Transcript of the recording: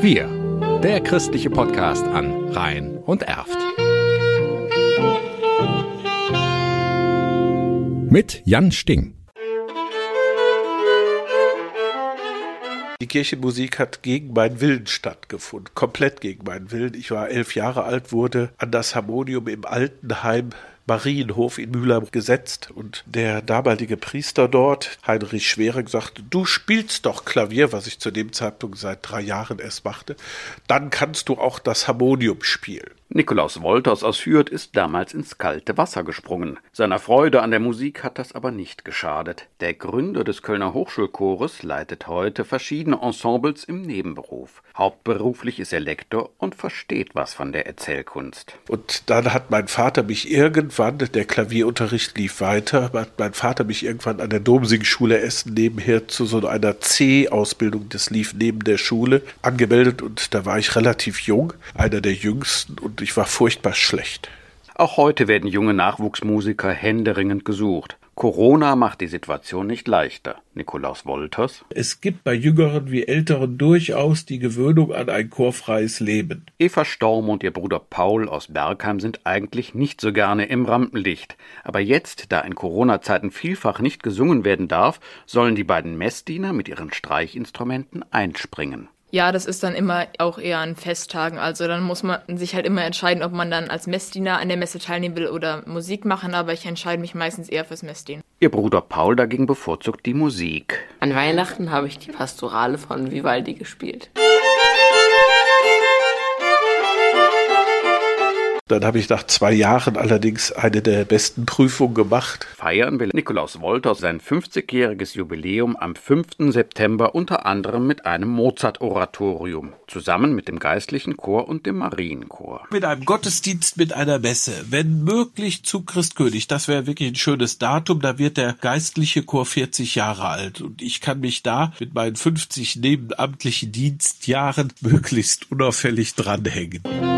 Wir, der christliche Podcast an Rhein und Erft. Mit Jan Sting. Die Kirchenmusik hat gegen meinen Willen stattgefunden, komplett gegen meinen Willen. Ich war elf Jahre alt, wurde an das Harmonium im Altenheim Marienhof in Mühlheim gesetzt und der damalige Priester dort, Heinrich Schwering, sagte, du spielst doch Klavier, was ich zu dem Zeitpunkt seit drei Jahren erst machte, dann kannst du auch das Harmonium spielen. Nikolaus Wolters aus Hürth ist damals ins kalte Wasser gesprungen. Seiner Freude an der Musik hat das aber nicht geschadet. Der Gründer des Kölner Hochschulchores leitet heute verschiedene Ensembles im Nebenberuf. Hauptberuflich ist er Lektor und versteht was von der Erzählkunst. Und dann hat mein Vater mich irgendwann, der Klavierunterricht lief weiter, hat mein Vater mich irgendwann an der Domsingschule Essen nebenher zu so einer C-Ausbildung, das lief neben der Schule, angemeldet und da war ich relativ jung, einer der jüngsten und ich war furchtbar schlecht. Auch heute werden junge Nachwuchsmusiker händeringend gesucht. Corona macht die Situation nicht leichter. Nikolaus Wolters. Es gibt bei Jüngeren wie Älteren durchaus die Gewöhnung an ein chorfreies Leben. Eva Storm und ihr Bruder Paul aus Bergheim sind eigentlich nicht so gerne im Rampenlicht. Aber jetzt, da in Corona-Zeiten vielfach nicht gesungen werden darf, sollen die beiden Messdiener mit ihren Streichinstrumenten einspringen. Ja, das ist dann immer auch eher an Festtagen. Also dann muss man sich halt immer entscheiden, ob man dann als Messdiener an der Messe teilnehmen will oder Musik machen, aber ich entscheide mich meistens eher fürs Messdienen. Ihr Bruder Paul dagegen bevorzugt die Musik. An Weihnachten habe ich die Pastorale von Vivaldi gespielt. Dann habe ich nach zwei Jahren allerdings eine der besten Prüfungen gemacht. Feiern will Nikolaus Wolters sein 50-jähriges Jubiläum am 5. September unter anderem mit einem Mozart-Oratorium, zusammen mit dem geistlichen Chor und dem Marienchor. Mit einem Gottesdienst, mit einer Messe, wenn möglich zu Christkönig. Das wäre wirklich ein schönes Datum. Da wird der geistliche Chor 40 Jahre alt und ich kann mich da mit meinen 50 nebenamtlichen Dienstjahren möglichst unauffällig dranhängen.